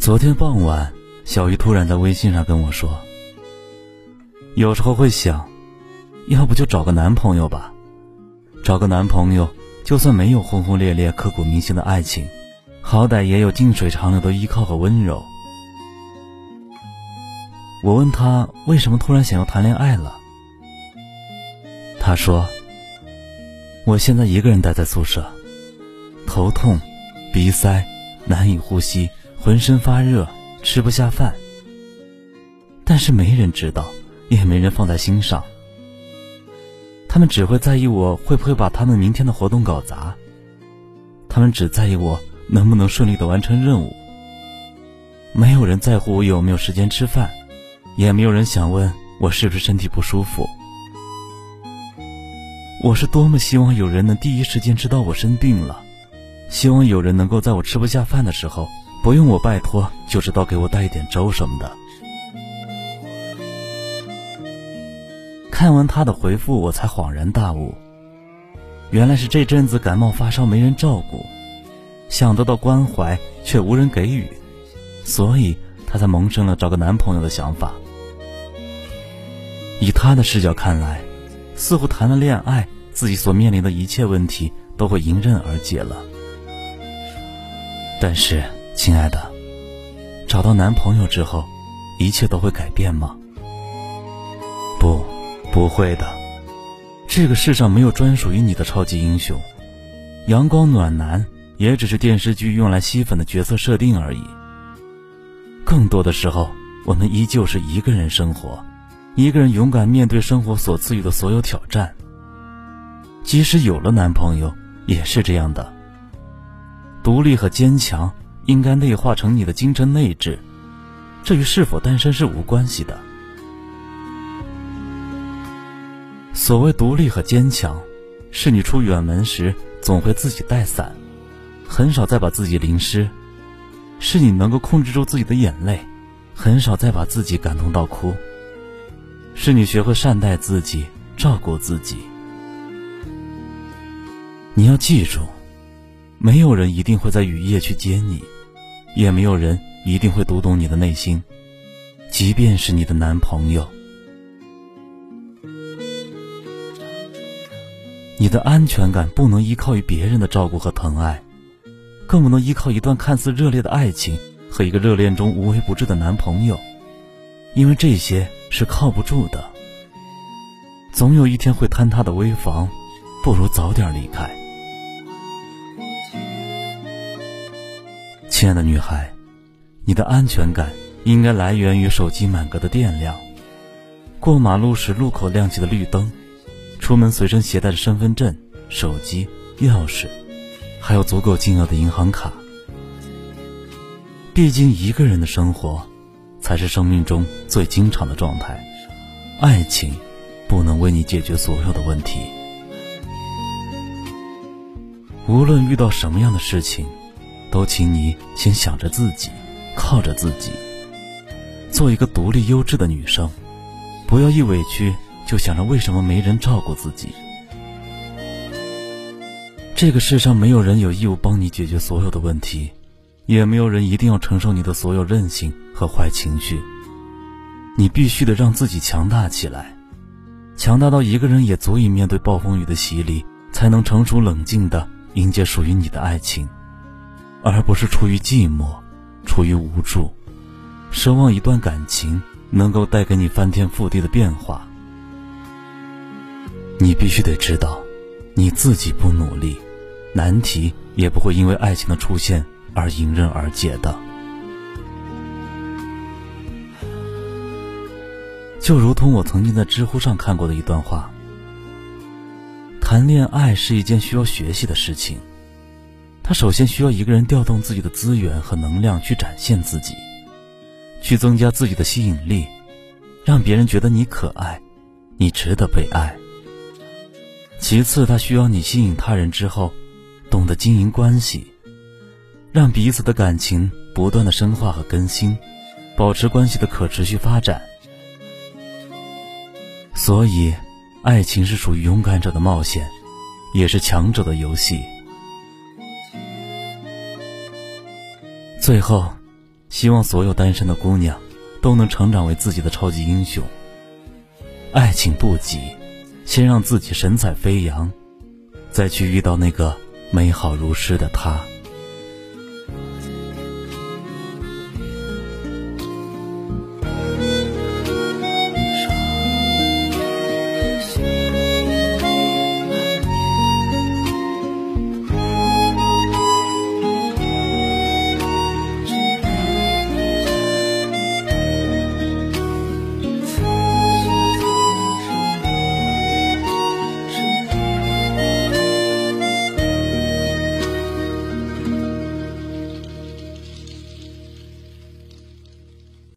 昨天傍晚，小鱼突然在微信上跟我说：“有时候会想，要不就找个男朋友吧。找个男朋友，就算没有轰轰烈烈、刻骨铭心的爱情，好歹也有近水长流的依靠和温柔。”我问他为什么突然想要谈恋爱了，他说：“我现在一个人待在宿舍，头痛、鼻塞、难以呼吸。”浑身发热，吃不下饭。但是没人知道，也没人放在心上。他们只会在意我会不会把他们明天的活动搞砸。他们只在意我能不能顺利的完成任务。没有人在乎我有没有时间吃饭，也没有人想问我是不是身体不舒服。我是多么希望有人能第一时间知道我生病了，希望有人能够在我吃不下饭的时候。不用我拜托，就知道给我带一点粥什么的。看完他的回复，我才恍然大悟，原来是这阵子感冒发烧没人照顾，想得到关怀却无人给予，所以他才萌生了找个男朋友的想法。以他的视角看来，似乎谈了恋爱，自己所面临的一切问题都会迎刃而解了。但是。亲爱的，找到男朋友之后，一切都会改变吗？不，不会的。这个世上没有专属于你的超级英雄，阳光暖男也只是电视剧用来吸粉的角色设定而已。更多的时候，我们依旧是一个人生活，一个人勇敢面对生活所赐予的所有挑战。即使有了男朋友，也是这样的，独立和坚强。应该内化成你的精神内质，这与是否单身是无关系的。所谓独立和坚强，是你出远门时总会自己带伞，很少再把自己淋湿；是你能够控制住自己的眼泪，很少再把自己感动到哭；是你学会善待自己，照顾自己。你要记住，没有人一定会在雨夜去接你。也没有人一定会读懂你的内心，即便是你的男朋友。你的安全感不能依靠于别人的照顾和疼爱，更不能依靠一段看似热烈的爱情和一个热恋中无微不至的男朋友，因为这些是靠不住的。总有一天会坍塌的危房，不如早点离开。亲爱的女孩，你的安全感应该来源于手机满格的电量，过马路时路口亮起的绿灯，出门随身携带的身份证、手机、钥匙，还有足够金额的银行卡。毕竟一个人的生活，才是生命中最经常的状态。爱情，不能为你解决所有的问题。无论遇到什么样的事情。都请你先想着自己，靠着自己，做一个独立优质的女生，不要一委屈就想着为什么没人照顾自己。这个世上没有人有义务帮你解决所有的问题，也没有人一定要承受你的所有任性和坏情绪。你必须得让自己强大起来，强大到一个人也足以面对暴风雨的洗礼，才能成熟冷静的迎接属于你的爱情。而不是出于寂寞，出于无助，奢望一段感情能够带给你翻天覆地的变化。你必须得知道，你自己不努力，难题也不会因为爱情的出现而迎刃而解的。就如同我曾经在知乎上看过的一段话：谈恋爱是一件需要学习的事情。他首先需要一个人调动自己的资源和能量去展现自己，去增加自己的吸引力，让别人觉得你可爱，你值得被爱。其次，他需要你吸引他人之后，懂得经营关系，让彼此的感情不断的深化和更新，保持关系的可持续发展。所以，爱情是属于勇敢者的冒险，也是强者的游戏。最后，希望所有单身的姑娘都能成长为自己的超级英雄。爱情不急。先让自己神采飞扬，再去遇到那个美好如诗的他。